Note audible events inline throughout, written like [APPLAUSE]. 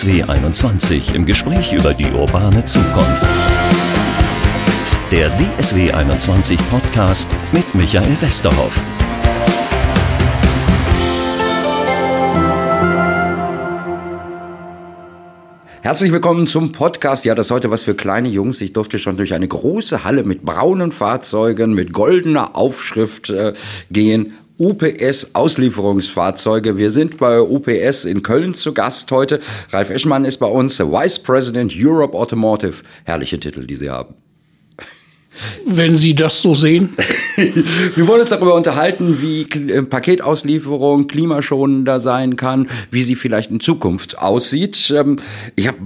DSW 21 im Gespräch über die urbane Zukunft. Der DSW 21 Podcast mit Michael Westerhoff. Herzlich willkommen zum Podcast. Ja, das ist heute was für kleine Jungs. Ich durfte schon durch eine große Halle mit braunen Fahrzeugen, mit goldener Aufschrift äh, gehen. UPS Auslieferungsfahrzeuge. Wir sind bei UPS in Köln zu Gast heute. Ralf Eschmann ist bei uns, Vice President Europe Automotive. Herrliche Titel, die Sie haben. Wenn Sie das so sehen. [LAUGHS] Wir wollen uns darüber unterhalten, wie äh, Paketauslieferung klimaschonender sein kann, wie sie vielleicht in Zukunft aussieht. Ähm, ich habe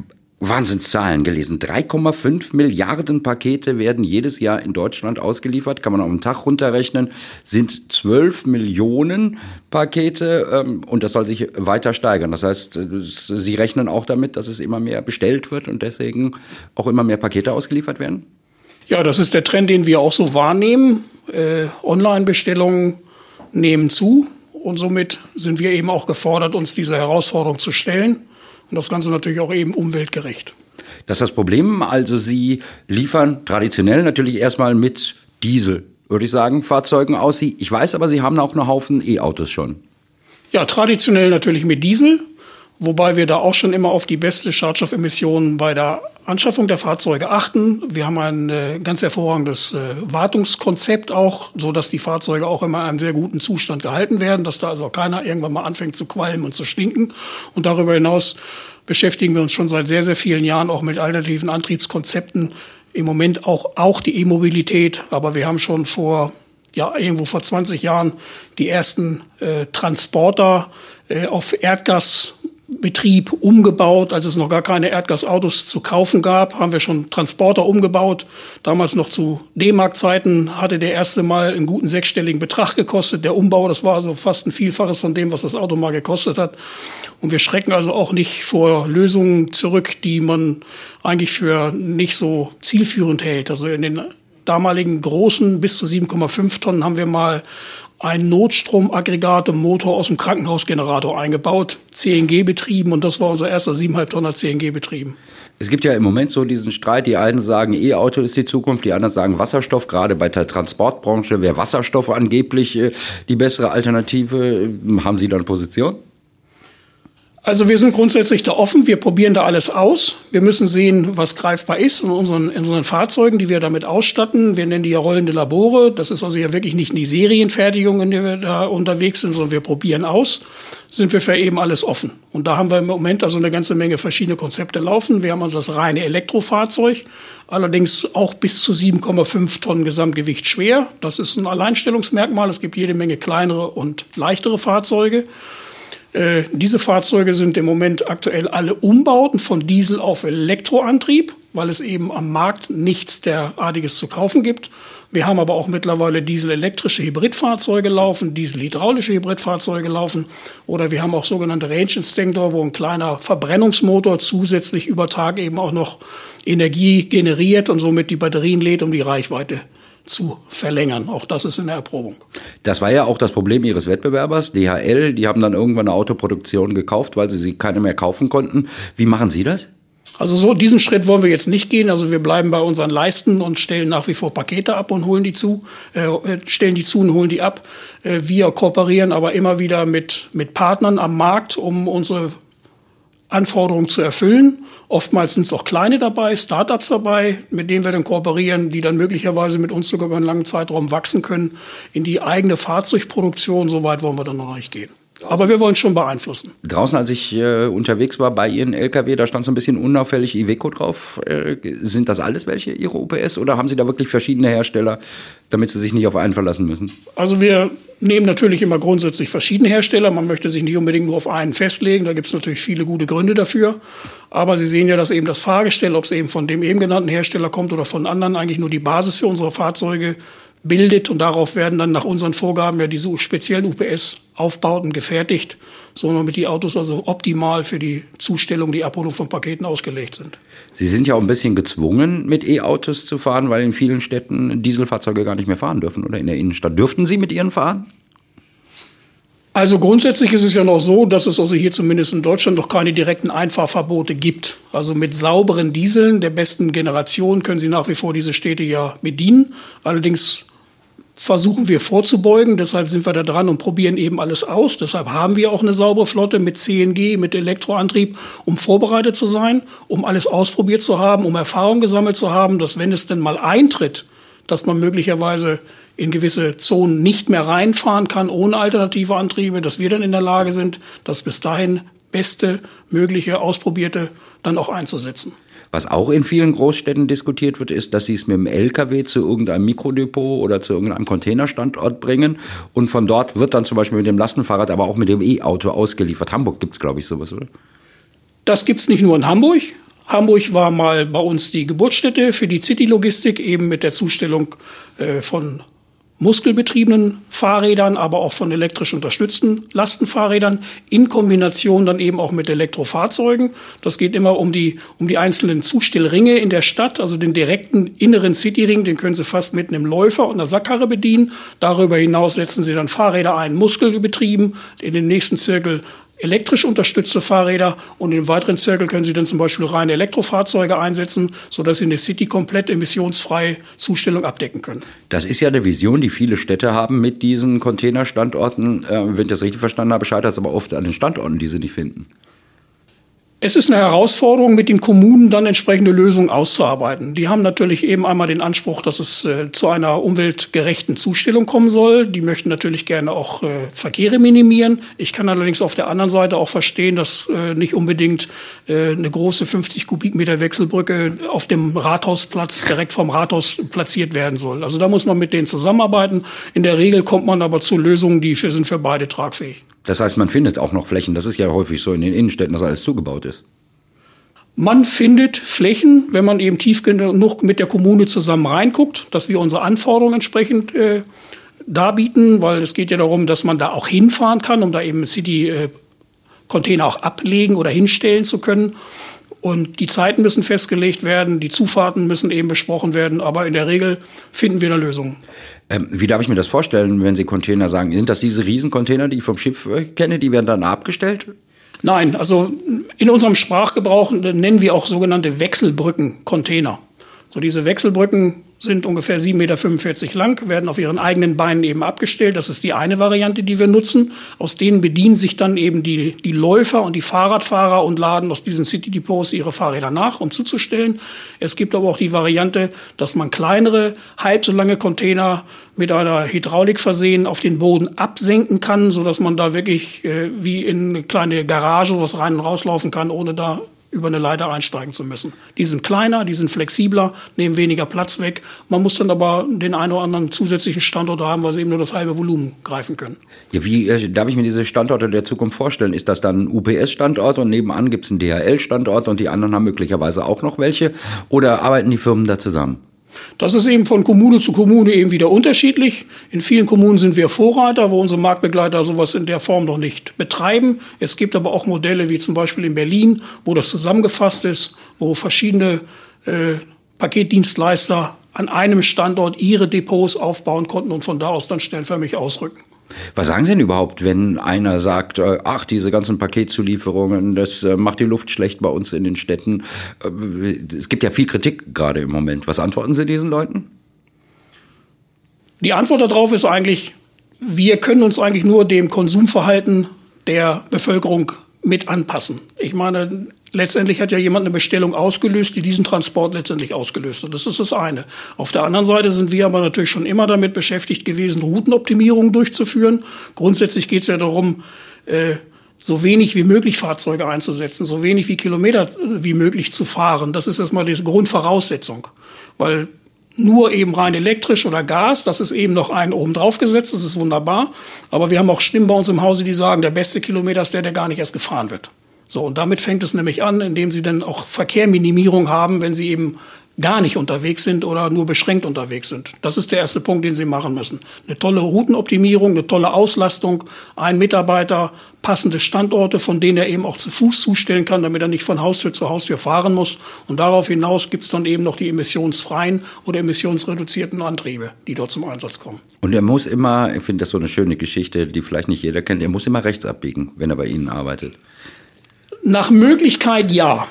Wahnsinnszahlen gelesen. 3,5 Milliarden Pakete werden jedes Jahr in Deutschland ausgeliefert. Kann man auf einen Tag runterrechnen. Sind 12 Millionen Pakete ähm, und das soll sich weiter steigern. Das heißt, äh, Sie rechnen auch damit, dass es immer mehr bestellt wird und deswegen auch immer mehr Pakete ausgeliefert werden? Ja, das ist der Trend, den wir auch so wahrnehmen. Äh, Online-Bestellungen nehmen zu und somit sind wir eben auch gefordert, uns dieser Herausforderung zu stellen und das Ganze natürlich auch eben umweltgerecht. Das ist das Problem. Also Sie liefern traditionell natürlich erstmal mit Diesel, würde ich sagen, Fahrzeugen aus. Ich weiß aber, Sie haben auch einen Haufen E-Autos schon. Ja, traditionell natürlich mit Diesel. Wobei wir da auch schon immer auf die beste Schadstoffemissionen bei der Anschaffung der Fahrzeuge achten. Wir haben ein äh, ganz hervorragendes äh, Wartungskonzept auch, so dass die Fahrzeuge auch immer in einem sehr guten Zustand gehalten werden, dass da also keiner irgendwann mal anfängt zu qualmen und zu stinken. Und darüber hinaus beschäftigen wir uns schon seit sehr, sehr vielen Jahren auch mit alternativen Antriebskonzepten. Im Moment auch, auch die E-Mobilität. Aber wir haben schon vor ja, irgendwo vor 20 Jahren die ersten äh, Transporter äh, auf Erdgas Betrieb umgebaut. Als es noch gar keine Erdgasautos zu kaufen gab, haben wir schon Transporter umgebaut. Damals noch zu D-Mark-Zeiten hatte der erste Mal einen guten sechsstelligen Betrag gekostet. Der Umbau, das war also fast ein Vielfaches von dem, was das Auto mal gekostet hat. Und wir schrecken also auch nicht vor Lösungen zurück, die man eigentlich für nicht so zielführend hält. Also in den damaligen großen bis zu 7,5 Tonnen haben wir mal ein Notstromaggregat im Motor aus dem Krankenhausgenerator eingebaut, CNG betrieben und das war unser erster 7,5 Tonner CNG betrieben. Es gibt ja im Moment so diesen Streit, die einen sagen, E-Auto ist die Zukunft, die anderen sagen Wasserstoff, gerade bei der Transportbranche wäre Wasserstoff angeblich äh, die bessere Alternative. Haben Sie da eine Position? Also wir sind grundsätzlich da offen, wir probieren da alles aus. Wir müssen sehen, was greifbar ist in unseren, in unseren Fahrzeugen, die wir damit ausstatten. Wir nennen die ja rollende Labore. Das ist also ja wirklich nicht die Serienfertigung, in der wir da unterwegs sind, sondern wir probieren aus. Sind wir für eben alles offen. Und da haben wir im Moment also eine ganze Menge verschiedene Konzepte laufen. Wir haben also das reine Elektrofahrzeug, allerdings auch bis zu 7,5 Tonnen Gesamtgewicht schwer. Das ist ein Alleinstellungsmerkmal. Es gibt jede Menge kleinere und leichtere Fahrzeuge. Äh, diese Fahrzeuge sind im Moment aktuell alle Umbauten von Diesel auf Elektroantrieb, weil es eben am Markt nichts derartiges zu kaufen gibt. Wir haben aber auch mittlerweile dieselelektrische Hybridfahrzeuge laufen, dieselhydraulische Hybridfahrzeuge laufen oder wir haben auch sogenannte Range Extender, wo ein kleiner Verbrennungsmotor zusätzlich über Tag eben auch noch Energie generiert und somit die Batterien lädt, um die Reichweite zu verlängern. Auch das ist in der Erprobung. Das war ja auch das Problem Ihres Wettbewerbers, DHL. Die haben dann irgendwann eine Autoproduktion gekauft, weil sie sie keine mehr kaufen konnten. Wie machen Sie das? Also so diesen Schritt wollen wir jetzt nicht gehen. Also wir bleiben bei unseren Leisten und stellen nach wie vor Pakete ab und holen die zu, äh, stellen die zu und holen die ab. Äh, wir kooperieren aber immer wieder mit, mit Partnern am Markt, um unsere Anforderungen zu erfüllen. Oftmals sind es auch kleine dabei, Startups dabei, mit denen wir dann kooperieren, die dann möglicherweise mit uns sogar über einen langen Zeitraum wachsen können in die eigene Fahrzeugproduktion. So weit wollen wir dann noch nicht gehen. Aber wir wollen schon beeinflussen. Draußen, als ich äh, unterwegs war bei Ihren LKW, da stand so ein bisschen unauffällig Iveco drauf. Äh, sind das alles welche, Ihre UPS? Oder haben Sie da wirklich verschiedene Hersteller, damit Sie sich nicht auf einen verlassen müssen? Also wir nehmen natürlich immer grundsätzlich verschiedene Hersteller. Man möchte sich nicht unbedingt nur auf einen festlegen. Da gibt es natürlich viele gute Gründe dafür. Aber Sie sehen ja, dass eben das Fahrgestell, ob es eben von dem eben genannten Hersteller kommt oder von anderen, eigentlich nur die Basis für unsere Fahrzeuge bildet und darauf werden dann nach unseren Vorgaben ja diese speziellen UPS-Aufbauten gefertigt, so damit die Autos also optimal für die Zustellung, die Abholung von Paketen ausgelegt sind. Sie sind ja auch ein bisschen gezwungen, mit E-Autos zu fahren, weil in vielen Städten Dieselfahrzeuge gar nicht mehr fahren dürfen oder in der Innenstadt. Dürften Sie mit Ihren fahren? Also grundsätzlich ist es ja noch so, dass es also hier zumindest in Deutschland noch keine direkten Einfahrverbote gibt. Also mit sauberen Dieseln der besten Generation können Sie nach wie vor diese Städte ja bedienen. Allerdings versuchen wir vorzubeugen. Deshalb sind wir da dran und probieren eben alles aus. Deshalb haben wir auch eine saubere Flotte mit CNG, mit Elektroantrieb, um vorbereitet zu sein, um alles ausprobiert zu haben, um Erfahrung gesammelt zu haben, dass wenn es denn mal eintritt, dass man möglicherweise in gewisse Zonen nicht mehr reinfahren kann ohne alternative Antriebe, dass wir dann in der Lage sind, das bis dahin beste mögliche ausprobierte dann auch einzusetzen. Was auch in vielen Großstädten diskutiert wird, ist, dass sie es mit dem LKW zu irgendeinem Mikrodepot oder zu irgendeinem Containerstandort bringen und von dort wird dann zum Beispiel mit dem Lastenfahrrad, aber auch mit dem E-Auto ausgeliefert. Hamburg gibt es, glaube ich, sowas, oder? Das gibt es nicht nur in Hamburg. Hamburg war mal bei uns die Geburtsstätte für die City-Logistik, eben mit der Zustellung äh, von muskelbetriebenen Fahrrädern, aber auch von elektrisch unterstützten Lastenfahrrädern in Kombination dann eben auch mit Elektrofahrzeugen. Das geht immer um die, um die einzelnen Zustellringe in der Stadt, also den direkten inneren Cityring, den können Sie fast mit einem Läufer und einer Sackkarre bedienen. Darüber hinaus setzen Sie dann Fahrräder ein, muskelbetrieben, in den nächsten Zirkel elektrisch unterstützte Fahrräder und im weiteren Zirkel können Sie dann zum Beispiel reine Elektrofahrzeuge einsetzen, sodass Sie in der City komplett emissionsfreie Zustellung abdecken können. Das ist ja eine Vision, die viele Städte haben mit diesen Containerstandorten. Äh, wenn ich das richtig verstanden habe, scheitert es aber oft an den Standorten, die sie nicht finden. Es ist eine Herausforderung, mit den Kommunen dann entsprechende Lösungen auszuarbeiten. Die haben natürlich eben einmal den Anspruch, dass es äh, zu einer umweltgerechten Zustellung kommen soll. Die möchten natürlich gerne auch äh, Verkehre minimieren. Ich kann allerdings auf der anderen Seite auch verstehen, dass äh, nicht unbedingt äh, eine große 50 Kubikmeter Wechselbrücke auf dem Rathausplatz direkt vom Rathaus platziert werden soll. Also da muss man mit denen zusammenarbeiten. In der Regel kommt man aber zu Lösungen, die für, sind für beide tragfähig. Das heißt, man findet auch noch Flächen. Das ist ja häufig so in den Innenstädten, dass alles zugebaut ist. Man findet Flächen, wenn man eben tief genug mit der Kommune zusammen reinguckt, dass wir unsere Anforderungen entsprechend äh, darbieten, weil es geht ja darum, dass man da auch hinfahren kann, um da eben City-Container auch ablegen oder hinstellen zu können. Und die Zeiten müssen festgelegt werden, die Zufahrten müssen eben besprochen werden, aber in der Regel finden wir da Lösungen. Ähm, wie darf ich mir das vorstellen, wenn Sie Container sagen? Sind das diese Riesencontainer, die ich vom Schiff äh, kenne, die werden dann abgestellt? Nein, also in unserem Sprachgebrauch nennen wir auch sogenannte Wechselbrücken-Container. So diese Wechselbrücken sind ungefähr 7,45 Meter lang, werden auf ihren eigenen Beinen eben abgestellt. Das ist die eine Variante, die wir nutzen. Aus denen bedienen sich dann eben die, die Läufer und die Fahrradfahrer und laden aus diesen City Depots ihre Fahrräder nach, um zuzustellen. Es gibt aber auch die Variante, dass man kleinere, halb so lange Container mit einer Hydraulik versehen auf den Boden absenken kann, sodass man da wirklich äh, wie in eine kleine Garage was rein und rauslaufen kann, ohne da über eine Leiter einsteigen zu müssen. Die sind kleiner, die sind flexibler, nehmen weniger Platz weg. Man muss dann aber den einen oder anderen zusätzlichen Standort haben, weil sie eben nur das halbe Volumen greifen können. Ja, wie äh, darf ich mir diese Standorte der Zukunft vorstellen? Ist das dann ein UPS-Standort und nebenan gibt es einen DHL-Standort und die anderen haben möglicherweise auch noch welche? Oder arbeiten die Firmen da zusammen? Das ist eben von Kommune zu Kommune eben wieder unterschiedlich. In vielen Kommunen sind wir Vorreiter, wo unsere Marktbegleiter sowas in der Form noch nicht betreiben. Es gibt aber auch Modelle wie zum Beispiel in Berlin, wo das zusammengefasst ist, wo verschiedene äh, Paketdienstleister an einem Standort ihre Depots aufbauen konnten und von da aus dann stellförmig ausrücken. Was sagen Sie denn überhaupt, wenn einer sagt, äh, ach, diese ganzen Paketzulieferungen, das äh, macht die Luft schlecht bei uns in den Städten? Äh, es gibt ja viel Kritik gerade im Moment. Was antworten Sie diesen Leuten? Die Antwort darauf ist eigentlich, wir können uns eigentlich nur dem Konsumverhalten der Bevölkerung mit anpassen. Ich meine, letztendlich hat ja jemand eine Bestellung ausgelöst, die diesen Transport letztendlich ausgelöst hat. Das ist das eine. Auf der anderen Seite sind wir aber natürlich schon immer damit beschäftigt gewesen, Routenoptimierungen durchzuführen. Grundsätzlich geht es ja darum, äh, so wenig wie möglich Fahrzeuge einzusetzen, so wenig wie Kilometer wie möglich zu fahren. Das ist erstmal die Grundvoraussetzung. Weil nur eben rein elektrisch oder Gas, das ist eben noch ein oben drauf gesetzt, das ist wunderbar. Aber wir haben auch Stimmen bei uns im Hause, die sagen, der beste Kilometer ist der, der gar nicht erst gefahren wird. So, und damit fängt es nämlich an, indem sie dann auch Verkehrminimierung haben, wenn sie eben gar nicht unterwegs sind oder nur beschränkt unterwegs sind. Das ist der erste Punkt, den Sie machen müssen. Eine tolle Routenoptimierung, eine tolle Auslastung, ein Mitarbeiter, passende Standorte, von denen er eben auch zu Fuß zustellen kann, damit er nicht von Haustür zu Haustür fahren muss. Und darauf hinaus gibt es dann eben noch die emissionsfreien oder emissionsreduzierten Antriebe, die dort zum Einsatz kommen. Und er muss immer, ich finde das so eine schöne Geschichte, die vielleicht nicht jeder kennt, er muss immer rechts abbiegen, wenn er bei Ihnen arbeitet. Nach Möglichkeit ja.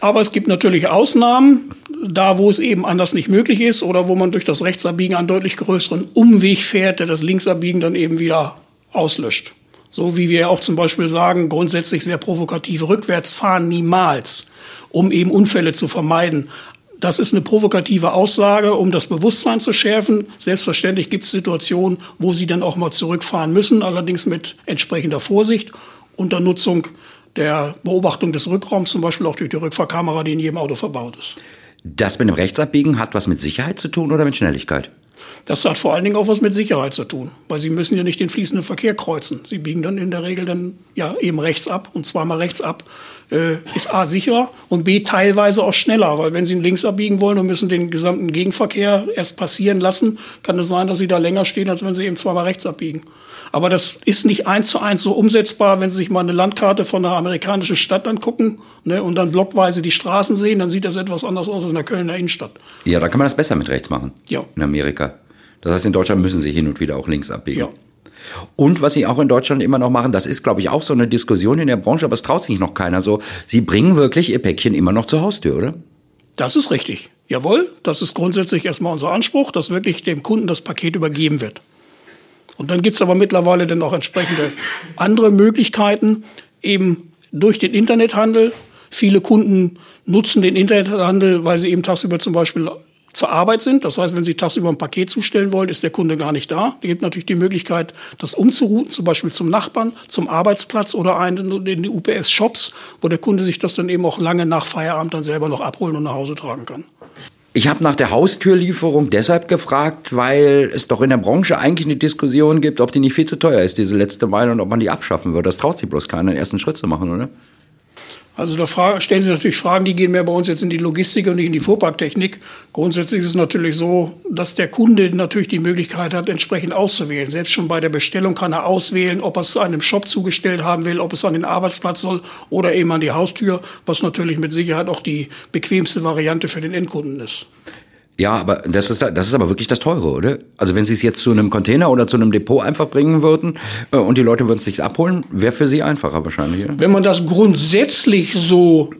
Aber es gibt natürlich Ausnahmen, da wo es eben anders nicht möglich ist oder wo man durch das Rechtsabbiegen einen deutlich größeren Umweg fährt, der das Linksabbiegen dann eben wieder auslöscht. So wie wir auch zum Beispiel sagen, grundsätzlich sehr provokativ rückwärts fahren niemals, um eben Unfälle zu vermeiden. Das ist eine provokative Aussage, um das Bewusstsein zu schärfen. Selbstverständlich gibt es Situationen, wo Sie dann auch mal zurückfahren müssen, allerdings mit entsprechender Vorsicht unter Nutzung der Beobachtung des Rückraums, zum Beispiel auch durch die Rückfahrkamera, die in jedem Auto verbaut ist. Das mit dem Rechtsabbiegen hat was mit Sicherheit zu tun oder mit Schnelligkeit? Das hat vor allen Dingen auch was mit Sicherheit zu tun, weil Sie müssen ja nicht den fließenden Verkehr kreuzen. Sie biegen dann in der Regel dann ja eben rechts ab und zweimal rechts ab äh, ist A sicherer und B teilweise auch schneller, weil wenn Sie links abbiegen wollen und müssen den gesamten Gegenverkehr erst passieren lassen, kann es sein, dass Sie da länger stehen, als wenn Sie eben zweimal rechts abbiegen. Aber das ist nicht eins zu eins so umsetzbar, wenn Sie sich mal eine Landkarte von einer amerikanischen Stadt angucken ne, und dann blockweise die Straßen sehen, dann sieht das etwas anders aus als in der Kölner Innenstadt. Ja, da kann man das besser mit rechts machen. Ja. In Amerika. Das heißt, in Deutschland müssen Sie hin und wieder auch links abbiegen. Ja. Und was Sie auch in Deutschland immer noch machen, das ist, glaube ich, auch so eine Diskussion in der Branche, aber es traut sich noch keiner so. Sie bringen wirklich Ihr Päckchen immer noch zur Haustür, oder? Das ist richtig. Jawohl, das ist grundsätzlich erstmal unser Anspruch, dass wirklich dem Kunden das Paket übergeben wird. Und dann gibt es aber mittlerweile dann auch entsprechende andere Möglichkeiten, eben durch den Internethandel. Viele Kunden nutzen den Internethandel, weil sie eben tagsüber zum Beispiel zur Arbeit sind. Das heißt, wenn Sie tagsüber ein Paket zustellen wollen, ist der Kunde gar nicht da. Es gibt natürlich die Möglichkeit, das umzurouten, zum Beispiel zum Nachbarn, zum Arbeitsplatz oder in die UPS-Shops, wo der Kunde sich das dann eben auch lange nach Feierabend dann selber noch abholen und nach Hause tragen kann. Ich habe nach der Haustürlieferung deshalb gefragt, weil es doch in der Branche eigentlich eine Diskussion gibt, ob die nicht viel zu teuer ist, diese letzte Meile, und ob man die abschaffen würde. Das traut sich bloß keiner, den ersten Schritt zu machen, oder? Also da stellen Sie natürlich Fragen, die gehen mehr bei uns jetzt in die Logistik und nicht in die Fuhrparktechnik. Grundsätzlich ist es natürlich so, dass der Kunde natürlich die Möglichkeit hat, entsprechend auszuwählen. Selbst schon bei der Bestellung kann er auswählen, ob er es einem Shop zugestellt haben will, ob es an den Arbeitsplatz soll oder eben an die Haustür, was natürlich mit Sicherheit auch die bequemste Variante für den Endkunden ist. Ja, aber das ist, das ist aber wirklich das Teure, oder? Also wenn Sie es jetzt zu einem Container oder zu einem Depot einfach bringen würden äh, und die Leute würden es sich abholen, wäre für Sie einfacher wahrscheinlich, oder? Wenn man das grundsätzlich so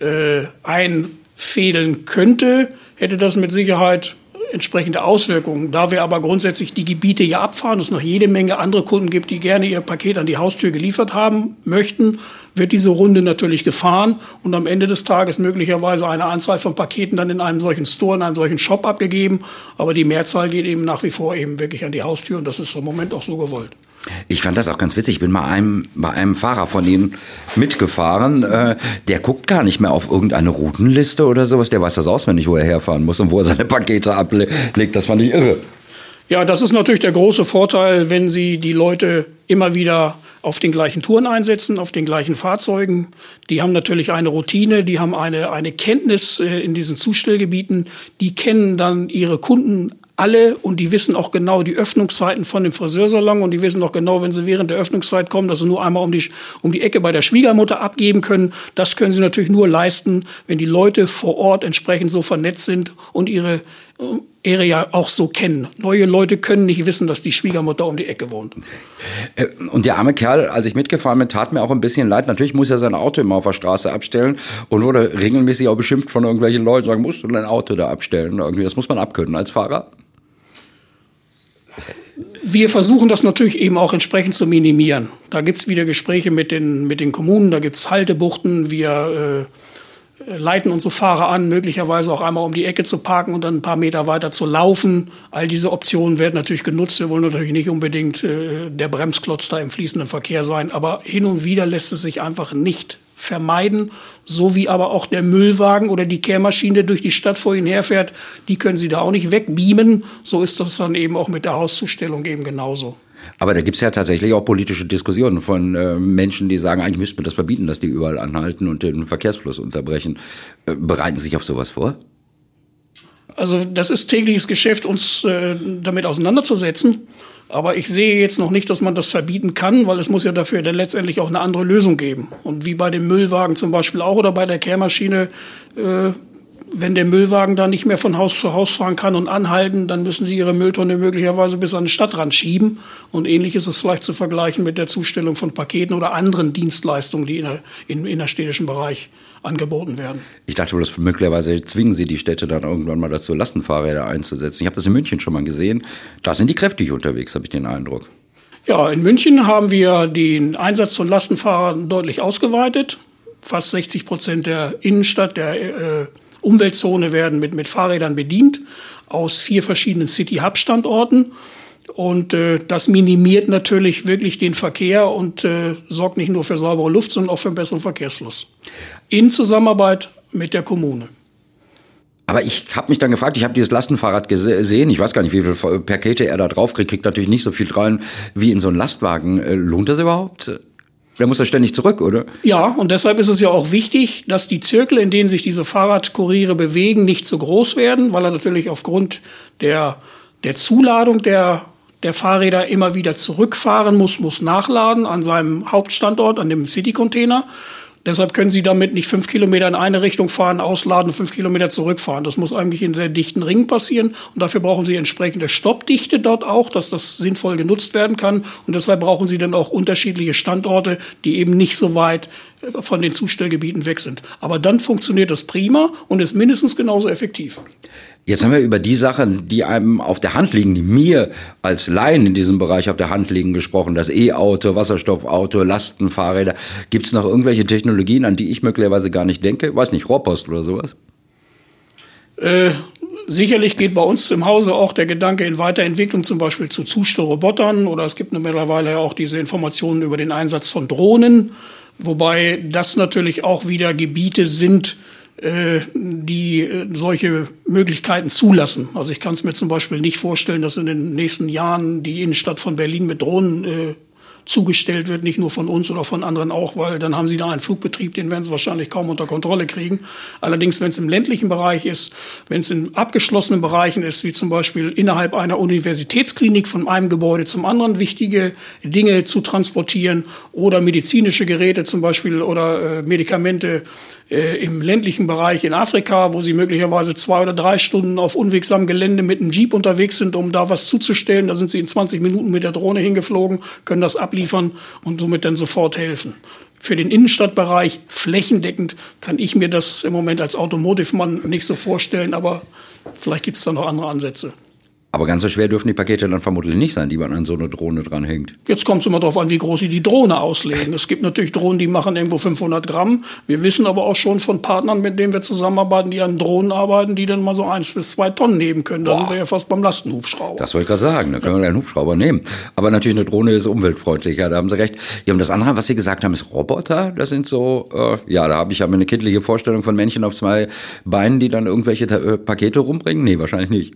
äh, einfädeln könnte, hätte das mit Sicherheit entsprechende Auswirkungen. Da wir aber grundsätzlich die Gebiete ja abfahren, es noch jede Menge andere Kunden gibt, die gerne ihr Paket an die Haustür geliefert haben möchten, wird diese Runde natürlich gefahren und am Ende des Tages möglicherweise eine Anzahl von Paketen dann in einem solchen Store, in einem solchen Shop abgegeben. Aber die Mehrzahl geht eben nach wie vor eben wirklich an die Haustür und das ist im Moment auch so gewollt. Ich fand das auch ganz witzig. Ich bin mal einem, bei einem Fahrer von Ihnen mitgefahren. Äh, der guckt gar nicht mehr auf irgendeine Routenliste oder sowas. Der weiß das auswendig, wo er herfahren muss und wo er seine Pakete ablegt. Das fand ich irre. Ja, das ist natürlich der große Vorteil, wenn Sie die Leute immer wieder auf den gleichen Touren einsetzen, auf den gleichen Fahrzeugen. Die haben natürlich eine Routine, die haben eine, eine Kenntnis äh, in diesen Zustellgebieten. Die kennen dann ihre Kunden alle und die wissen auch genau die Öffnungszeiten von dem Friseursalon und die wissen auch genau, wenn sie während der Öffnungszeit kommen, dass sie nur einmal um die, um die Ecke bei der Schwiegermutter abgeben können. Das können sie natürlich nur leisten, wenn die Leute vor Ort entsprechend so vernetzt sind und ihre äh, Area auch so kennen. Neue Leute können nicht wissen, dass die Schwiegermutter um die Ecke wohnt. Äh, und der arme Kerl, als ich mitgefahren bin, tat mir auch ein bisschen leid. Natürlich muss er sein Auto immer auf der Straße abstellen und wurde regelmäßig auch beschimpft von irgendwelchen Leuten, sagen, musst du dein Auto da abstellen? Irgendwie, das muss man abkönnen als Fahrer. Wir versuchen das natürlich eben auch entsprechend zu minimieren. Da gibt es wieder Gespräche mit den, mit den Kommunen, da gibt es Haltebuchten. Wir äh, leiten unsere Fahrer an, möglicherweise auch einmal um die Ecke zu parken und dann ein paar Meter weiter zu laufen. All diese Optionen werden natürlich genutzt. Wir wollen natürlich nicht unbedingt äh, der Bremsklotz da im fließenden Verkehr sein, aber hin und wieder lässt es sich einfach nicht vermeiden, so wie aber auch der Müllwagen oder die Kehrmaschine durch die Stadt vor ihnen herfährt, die können sie da auch nicht wegbeamen. So ist das dann eben auch mit der Hauszustellung eben genauso. Aber da gibt es ja tatsächlich auch politische Diskussionen von äh, Menschen, die sagen, eigentlich müsste man das verbieten, dass die überall anhalten und den Verkehrsfluss unterbrechen. Äh, bereiten Sie sich auf sowas vor? also das ist tägliches Geschäft, uns äh, damit auseinanderzusetzen. Aber ich sehe jetzt noch nicht, dass man das verbieten kann, weil es muss ja dafür dann letztendlich auch eine andere Lösung geben. Und wie bei dem Müllwagen zum Beispiel auch oder bei der Kehrmaschine, äh, wenn der Müllwagen da nicht mehr von Haus zu Haus fahren kann und anhalten, dann müssen sie ihre Mülltonne möglicherweise bis an den Stadtrand schieben. Und ähnlich ist es vielleicht zu vergleichen mit der Zustellung von Paketen oder anderen Dienstleistungen, die in der, im innerstädtischen Bereich angeboten werden. Ich dachte, dass möglicherweise zwingen sie die Städte dann irgendwann mal dazu, Lastenfahrräder einzusetzen. Ich habe das in München schon mal gesehen. Da sind die kräftig unterwegs, habe ich den Eindruck. Ja, in München haben wir den Einsatz von Lastenfahrern deutlich ausgeweitet. Fast 60 Prozent der Innenstadt, der äh, Umweltzone werden mit, mit Fahrrädern bedient aus vier verschiedenen City-Hub-Standorten. Und äh, das minimiert natürlich wirklich den Verkehr und äh, sorgt nicht nur für saubere Luft, sondern auch für einen besseren Verkehrsfluss. In Zusammenarbeit mit der Kommune. Aber ich habe mich dann gefragt, ich habe dieses Lastenfahrrad gesehen, ich weiß gar nicht, wie viele Pakete er da drauf kriegt, kriegt natürlich nicht so viel rein wie in so einen Lastwagen. Äh, lohnt das überhaupt? Der muss ja ständig zurück, oder? Ja, und deshalb ist es ja auch wichtig, dass die Zirkel, in denen sich diese Fahrradkuriere bewegen, nicht zu groß werden, weil er natürlich aufgrund der, der Zuladung der, der Fahrräder immer wieder zurückfahren muss, muss nachladen an seinem Hauptstandort, an dem City-Container. Deshalb können Sie damit nicht fünf Kilometer in eine Richtung fahren, ausladen, fünf Kilometer zurückfahren. Das muss eigentlich in sehr dichten Ringen passieren. Und dafür brauchen Sie entsprechende Stoppdichte dort auch, dass das sinnvoll genutzt werden kann. Und deshalb brauchen Sie dann auch unterschiedliche Standorte, die eben nicht so weit von den Zustellgebieten weg sind. Aber dann funktioniert das prima und ist mindestens genauso effektiv. Jetzt haben wir über die Sachen, die einem auf der Hand liegen, die mir als Laien in diesem Bereich auf der Hand liegen, gesprochen. Das E-Auto, Wasserstoffauto, Lastenfahrräder. Gibt es noch irgendwelche Technologien, an die ich möglicherweise gar nicht denke? Weiß nicht, Rohrpost oder sowas? Äh, sicherlich geht bei uns im Hause auch der Gedanke in Weiterentwicklung zum Beispiel zu Zustellrobotern oder es gibt mittlerweile auch diese Informationen über den Einsatz von Drohnen, wobei das natürlich auch wieder Gebiete sind, äh, die äh, solche Möglichkeiten zulassen. Also ich kann es mir zum Beispiel nicht vorstellen, dass in den nächsten Jahren die Innenstadt von Berlin mit Drohnen äh, zugestellt wird, nicht nur von uns oder von anderen auch, weil dann haben sie da einen Flugbetrieb, den werden sie wahrscheinlich kaum unter Kontrolle kriegen. Allerdings, wenn es im ländlichen Bereich ist, wenn es in abgeschlossenen Bereichen ist, wie zum Beispiel innerhalb einer Universitätsklinik von einem Gebäude zum anderen wichtige Dinge zu transportieren oder medizinische Geräte zum Beispiel oder äh, Medikamente äh, im ländlichen Bereich in Afrika, wo sie möglicherweise zwei oder drei Stunden auf unwegsamem Gelände mit einem Jeep unterwegs sind, um da was zuzustellen. Da sind sie in 20 Minuten mit der Drohne hingeflogen, können das abliefern und somit dann sofort helfen. Für den Innenstadtbereich flächendeckend kann ich mir das im Moment als Automotive-Mann nicht so vorstellen, aber vielleicht gibt es da noch andere Ansätze. Aber ganz so schwer dürfen die Pakete dann vermutlich nicht sein, die man an so eine Drohne dranhängt. Jetzt kommt es immer darauf an, wie groß sie die Drohne auslegen. Es gibt natürlich Drohnen, die machen irgendwo 500 Gramm. Wir wissen aber auch schon von Partnern, mit denen wir zusammenarbeiten, die an Drohnen arbeiten, die dann mal so eins bis zwei Tonnen nehmen können. Da Boah. sind wir ja fast beim Lastenhubschrauber. Das wollte ich gerade sagen. Da können wir einen Hubschrauber nehmen. Aber natürlich eine Drohne ist umweltfreundlicher. Da haben Sie recht. Ja, und das andere, was Sie gesagt haben, ist Roboter. Das sind so, äh, ja, da habe ich ja eine kindliche Vorstellung von Männchen auf zwei Beinen, die dann irgendwelche äh, Pakete rumbringen. Nee, wahrscheinlich nicht.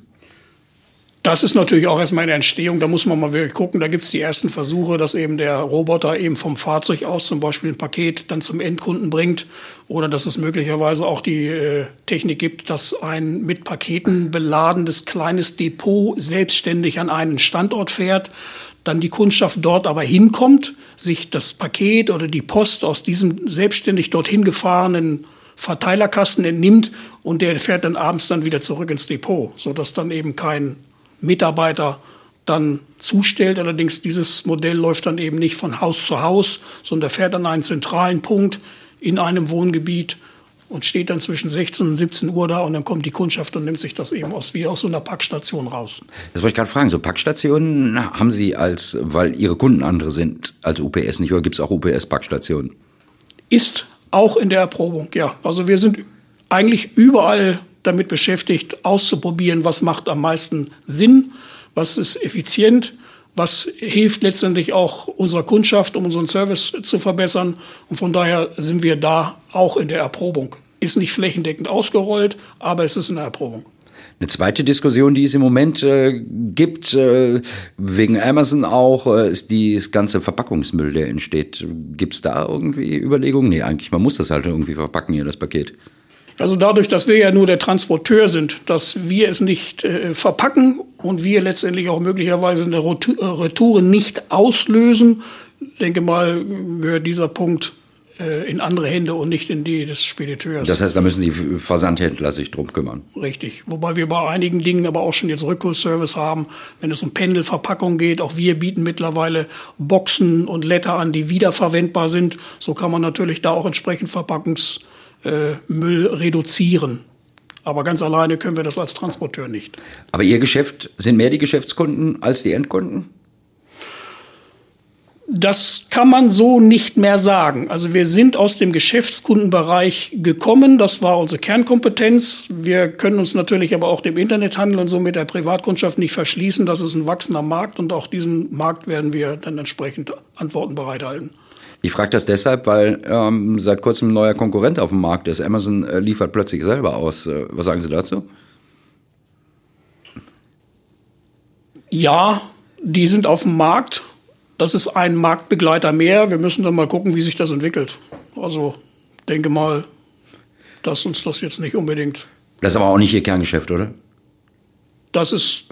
Das ist natürlich auch erstmal eine Entstehung. Da muss man mal wirklich gucken. Da gibt es die ersten Versuche, dass eben der Roboter eben vom Fahrzeug aus zum Beispiel ein Paket dann zum Endkunden bringt. Oder dass es möglicherweise auch die äh, Technik gibt, dass ein mit Paketen beladenes kleines Depot selbstständig an einen Standort fährt. Dann die Kundschaft dort aber hinkommt, sich das Paket oder die Post aus diesem selbstständig dorthin gefahrenen Verteilerkasten entnimmt und der fährt dann abends dann wieder zurück ins Depot, sodass dann eben kein Mitarbeiter dann zustellt. Allerdings dieses Modell läuft dann eben nicht von Haus zu Haus, sondern er fährt an einen zentralen Punkt in einem Wohngebiet und steht dann zwischen 16 und 17 Uhr da und dann kommt die Kundschaft und nimmt sich das eben aus, wie aus so einer Packstation raus. Das wollte ich gerade fragen, so Packstationen haben Sie als, weil Ihre Kunden andere sind, als UPS nicht, oder gibt es auch UPS-Packstationen? Ist auch in der Erprobung, ja. Also wir sind eigentlich überall damit beschäftigt, auszuprobieren, was macht am meisten Sinn, was ist effizient, was hilft letztendlich auch unserer Kundschaft, um unseren Service zu verbessern. Und von daher sind wir da auch in der Erprobung. Ist nicht flächendeckend ausgerollt, aber es ist in der Erprobung. Eine zweite Diskussion, die es im Moment äh, gibt, äh, wegen Amazon auch, äh, ist die, das ganze Verpackungsmüll, der entsteht. Gibt es da irgendwie Überlegungen? Nee, eigentlich, man muss das halt irgendwie verpacken hier, das Paket. Also dadurch, dass wir ja nur der Transporteur sind, dass wir es nicht äh, verpacken und wir letztendlich auch möglicherweise eine Retour nicht auslösen, denke mal, gehört dieser Punkt äh, in andere Hände und nicht in die des Spediteurs. Das heißt, da müssen die Versandhändler sich drum kümmern. Richtig. Wobei wir bei einigen Dingen aber auch schon jetzt Rückholservice haben, wenn es um Pendelverpackung geht. Auch wir bieten mittlerweile Boxen und Letter an, die wiederverwendbar sind. So kann man natürlich da auch entsprechend Verpackungsmüll äh, reduzieren. Aber ganz alleine können wir das als Transporteur nicht. Aber Ihr Geschäft sind mehr die Geschäftskunden als die Endkunden? Das kann man so nicht mehr sagen. Also wir sind aus dem Geschäftskundenbereich gekommen. Das war unsere Kernkompetenz. Wir können uns natürlich aber auch dem Internethandel und somit der Privatkundschaft nicht verschließen. Das ist ein wachsender Markt und auch diesen Markt werden wir dann entsprechend Antworten bereithalten. Ich frage das deshalb, weil ähm, seit kurzem ein neuer Konkurrent auf dem Markt ist. Amazon äh, liefert plötzlich selber aus. Äh, was sagen Sie dazu? Ja, die sind auf dem Markt das ist ein Marktbegleiter mehr. Wir müssen dann mal gucken, wie sich das entwickelt. Also denke mal, dass uns das jetzt nicht unbedingt. Das ist aber auch nicht Ihr Kerngeschäft, oder? Das ist,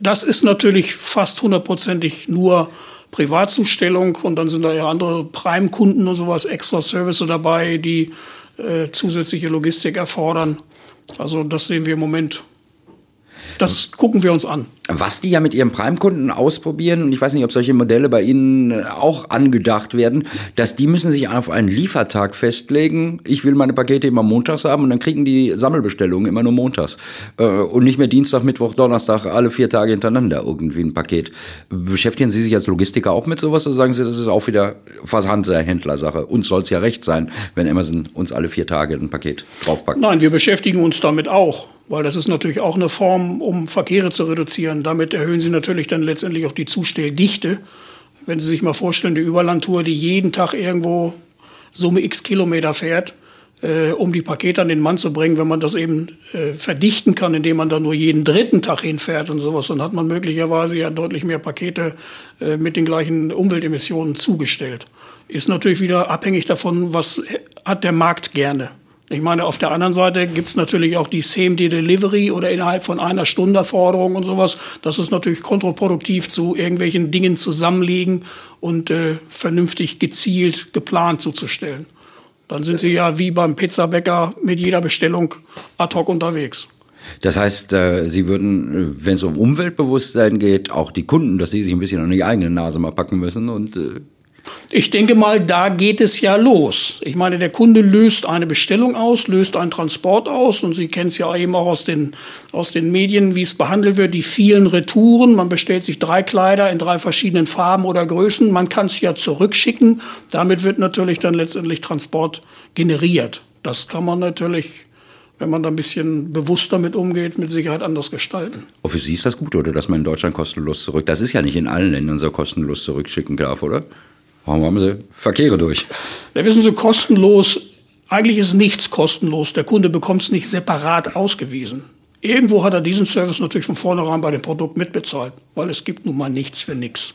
das ist natürlich fast hundertprozentig nur Privatzustellung und dann sind da ja andere Prime-Kunden und sowas, extra Service dabei, die äh, zusätzliche Logistik erfordern. Also das sehen wir im Moment. Das gucken wir uns an. Was die ja mit ihren Prime-Kunden ausprobieren, und ich weiß nicht, ob solche Modelle bei Ihnen äh, auch angedacht werden, dass die müssen sich auf einen Liefertag festlegen. Ich will meine Pakete immer montags haben und dann kriegen die Sammelbestellungen immer nur montags. Äh, und nicht mehr Dienstag, Mittwoch, Donnerstag, alle vier Tage hintereinander irgendwie ein Paket. Beschäftigen Sie sich als Logistiker auch mit sowas oder sagen Sie, das ist auch wieder Versand der Händlersache? Uns soll es ja recht sein, wenn Amazon uns alle vier Tage ein Paket draufpackt. Nein, wir beschäftigen uns damit auch, weil das ist natürlich auch eine Form, um Verkehre zu reduzieren werden. Damit erhöhen Sie natürlich dann letztendlich auch die Zustelldichte. Wenn Sie sich mal vorstellen, die Überlandtour, die jeden Tag irgendwo Summe x Kilometer fährt, äh, um die Pakete an den Mann zu bringen, wenn man das eben äh, verdichten kann, indem man da nur jeden dritten Tag hinfährt und sowas, dann hat man möglicherweise ja deutlich mehr Pakete äh, mit den gleichen Umweltemissionen zugestellt. Ist natürlich wieder abhängig davon, was hat der Markt gerne. Ich meine, auf der anderen Seite gibt es natürlich auch die Same-Day-Delivery oder innerhalb von einer Stunde Forderung und sowas. Das ist natürlich kontraproduktiv zu irgendwelchen Dingen zusammenlegen und äh, vernünftig gezielt geplant zuzustellen. Dann sind sie ja wie beim Pizzabäcker mit jeder Bestellung ad hoc unterwegs. Das heißt, äh, Sie würden, wenn es um Umweltbewusstsein geht, auch die Kunden, dass sie sich ein bisschen an die eigene Nase mal packen müssen und äh, ich denke mal, da geht es ja los. Ich meine, der Kunde löst eine Bestellung aus, löst einen Transport aus und Sie kennen es ja eben auch aus den, aus den Medien, wie es behandelt wird, die vielen Retouren. Man bestellt sich drei Kleider in drei verschiedenen Farben oder Größen. Man kann es ja zurückschicken. Damit wird natürlich dann letztendlich Transport generiert. Das kann man natürlich wenn man da ein bisschen bewusst damit umgeht, mit Sicherheit anders gestalten. Oh, für Sie ist das gut, oder? Dass man in Deutschland kostenlos zurück. Das ist ja nicht in allen Ländern so kostenlos zurückschicken darf, oder? Warum haben sie Verkehre durch? Da wissen Sie, kostenlos, eigentlich ist nichts kostenlos. Der Kunde bekommt es nicht separat ausgewiesen. Irgendwo hat er diesen Service natürlich von vornherein bei dem Produkt mitbezahlt, weil es gibt nun mal nichts für nichts.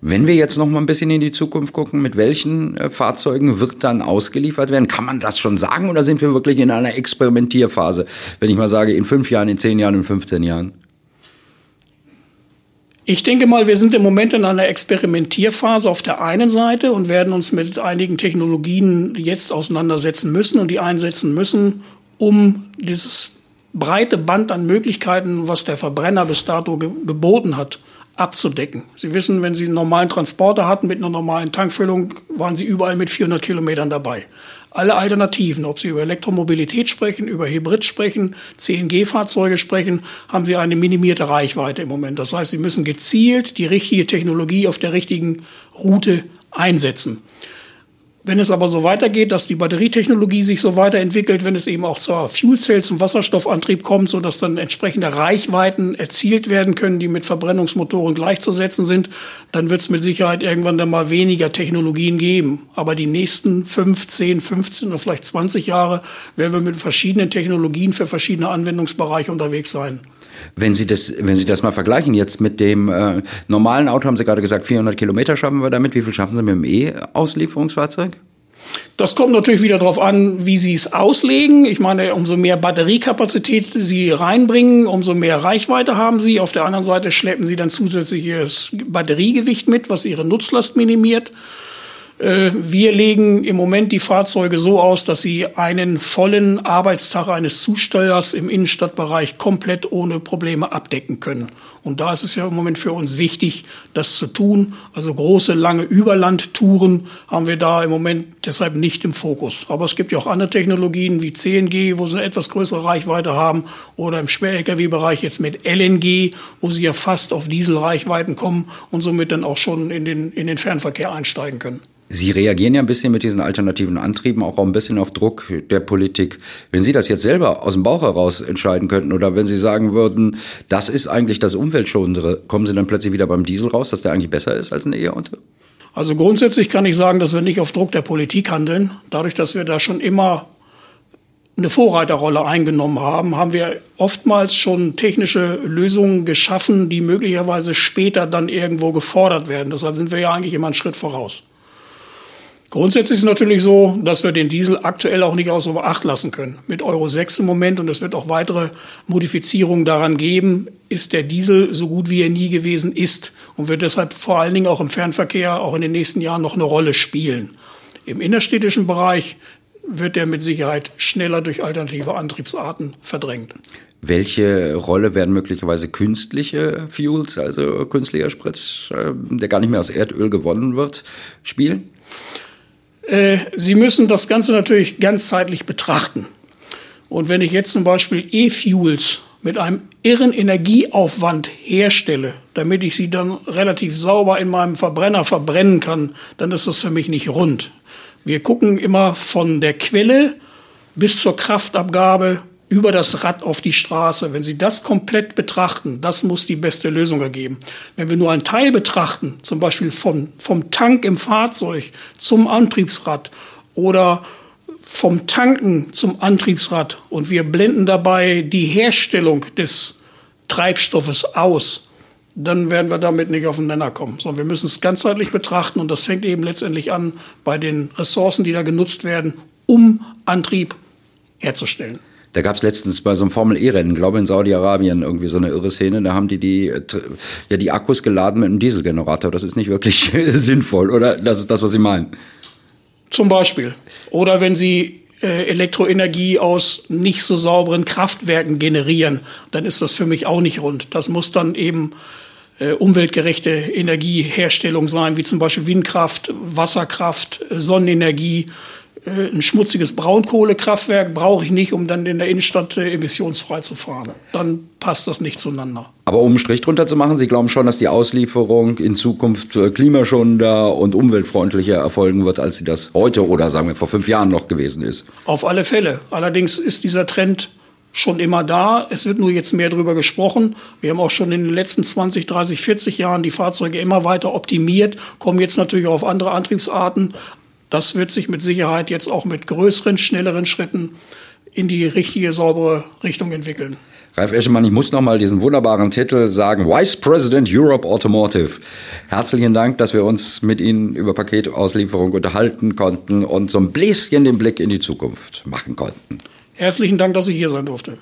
Wenn wir jetzt noch mal ein bisschen in die Zukunft gucken, mit welchen äh, Fahrzeugen wird dann ausgeliefert werden? Kann man das schon sagen oder sind wir wirklich in einer Experimentierphase? Wenn ich mal sage, in fünf Jahren, in zehn Jahren, in 15 Jahren? Ich denke mal, wir sind im Moment in einer Experimentierphase auf der einen Seite und werden uns mit einigen Technologien jetzt auseinandersetzen müssen und die einsetzen müssen, um dieses breite Band an Möglichkeiten, was der Verbrenner bis dato ge geboten hat, abzudecken. Sie wissen, wenn Sie einen normalen Transporter hatten mit einer normalen Tankfüllung, waren Sie überall mit 400 Kilometern dabei alle Alternativen, ob Sie über Elektromobilität sprechen, über Hybrid sprechen, CNG-Fahrzeuge sprechen, haben Sie eine minimierte Reichweite im Moment. Das heißt, Sie müssen gezielt die richtige Technologie auf der richtigen Route einsetzen. Wenn es aber so weitergeht, dass die Batterietechnologie sich so weiterentwickelt, wenn es eben auch zur Fuel Cell, zum Wasserstoffantrieb kommt, sodass dann entsprechende Reichweiten erzielt werden können, die mit Verbrennungsmotoren gleichzusetzen sind, dann wird es mit Sicherheit irgendwann dann mal weniger Technologien geben. Aber die nächsten 5, 10, 15 oder vielleicht 20 Jahre werden wir mit verschiedenen Technologien für verschiedene Anwendungsbereiche unterwegs sein. Wenn Sie das, wenn Sie das mal vergleichen jetzt mit dem äh, normalen Auto, haben Sie gerade gesagt, 400 Kilometer schaffen wir damit. Wie viel schaffen Sie mit dem E-Auslieferungsfahrzeug? Das kommt natürlich wieder darauf an, wie Sie es auslegen. Ich meine, umso mehr Batteriekapazität Sie reinbringen, umso mehr Reichweite haben Sie. Auf der anderen Seite schleppen Sie dann zusätzliches Batteriegewicht mit, was Ihre Nutzlast minimiert. Äh, wir legen im Moment die Fahrzeuge so aus, dass sie einen vollen Arbeitstag eines Zustellers im Innenstadtbereich komplett ohne Probleme abdecken können. Und da ist es ja im Moment für uns wichtig, das zu tun. Also große, lange Überlandtouren haben wir da im Moment deshalb nicht im Fokus. Aber es gibt ja auch andere Technologien wie CNG, wo sie eine etwas größere Reichweite haben, oder im Schwer-Lkw-Bereich jetzt mit LNG, wo sie ja fast auf Dieselreichweiten kommen und somit dann auch schon in den, in den Fernverkehr einsteigen können. Sie reagieren ja ein bisschen mit diesen alternativen Antrieben auch ein bisschen auf Druck der Politik. Wenn Sie das jetzt selber aus dem Bauch heraus entscheiden könnten oder wenn Sie sagen würden, das ist eigentlich das Umweltschonendere, kommen Sie dann plötzlich wieder beim Diesel raus, dass der eigentlich besser ist als ein E-Auto? Also grundsätzlich kann ich sagen, dass wir nicht auf Druck der Politik handeln. Dadurch, dass wir da schon immer eine Vorreiterrolle eingenommen haben, haben wir oftmals schon technische Lösungen geschaffen, die möglicherweise später dann irgendwo gefordert werden. Deshalb sind wir ja eigentlich immer einen Schritt voraus. Grundsätzlich ist es natürlich so, dass wir den Diesel aktuell auch nicht außer Acht lassen können. Mit Euro 6 im Moment, und es wird auch weitere Modifizierungen daran geben, ist der Diesel so gut wie er nie gewesen ist und wird deshalb vor allen Dingen auch im Fernverkehr auch in den nächsten Jahren noch eine Rolle spielen. Im innerstädtischen Bereich wird er mit Sicherheit schneller durch alternative Antriebsarten verdrängt. Welche Rolle werden möglicherweise künstliche Fuels, also künstlicher Sprit, äh, der gar nicht mehr aus Erdöl gewonnen wird, spielen? Äh, Sie müssen das Ganze natürlich ganzheitlich betrachten. Und wenn ich jetzt zum Beispiel E-Fuels mit einem irren Energieaufwand herstelle, damit ich sie dann relativ sauber in meinem Verbrenner verbrennen kann, dann ist das für mich nicht rund. Wir gucken immer von der Quelle bis zur Kraftabgabe über das Rad auf die Straße. Wenn Sie das komplett betrachten, das muss die beste Lösung ergeben. Wenn wir nur einen Teil betrachten, zum Beispiel vom, vom Tank im Fahrzeug zum Antriebsrad oder vom Tanken zum Antriebsrad und wir blenden dabei die Herstellung des Treibstoffes aus, dann werden wir damit nicht auf den Nenner kommen. Sondern wir müssen es ganzheitlich betrachten und das fängt eben letztendlich an bei den Ressourcen, die da genutzt werden, um Antrieb herzustellen. Da gab es letztens bei so einem Formel-E-Rennen, glaube in Saudi-Arabien, irgendwie so eine irre Szene. Da haben die die, äh, ja, die Akkus geladen mit einem Dieselgenerator. Das ist nicht wirklich [LAUGHS] sinnvoll, oder? Das ist das, was Sie meinen. Zum Beispiel. Oder wenn Sie äh, Elektroenergie aus nicht so sauberen Kraftwerken generieren, dann ist das für mich auch nicht rund. Das muss dann eben äh, umweltgerechte Energieherstellung sein, wie zum Beispiel Windkraft, Wasserkraft, Sonnenenergie, äh, ein schmutziges Braunkohlekraftwerk brauche ich nicht, um dann in der Innenstadt äh, emissionsfrei zu fahren. Dann passt das nicht zueinander. Aber um einen Strich drunter zu machen, Sie glauben schon, dass die Auslieferung in Zukunft äh, klimaschonender und umweltfreundlicher erfolgen wird, als sie das heute oder sagen wir vor fünf Jahren noch gewesen ist? Auf alle Fälle. Allerdings ist dieser Trend schon immer da. Es wird nur jetzt mehr darüber gesprochen. Wir haben auch schon in den letzten 20, 30, 40 Jahren die Fahrzeuge immer weiter optimiert, kommen jetzt natürlich auch auf andere Antriebsarten. Das wird sich mit Sicherheit jetzt auch mit größeren, schnelleren Schritten in die richtige, saubere Richtung entwickeln. Ralf Eschemann, ich muss noch mal diesen wunderbaren Titel sagen. Vice President Europe Automotive. Herzlichen Dank, dass wir uns mit Ihnen über Paketauslieferung unterhalten konnten und so ein Bläschen den Blick in die Zukunft machen konnten. Herzlichen Dank, dass ich hier sein durfte.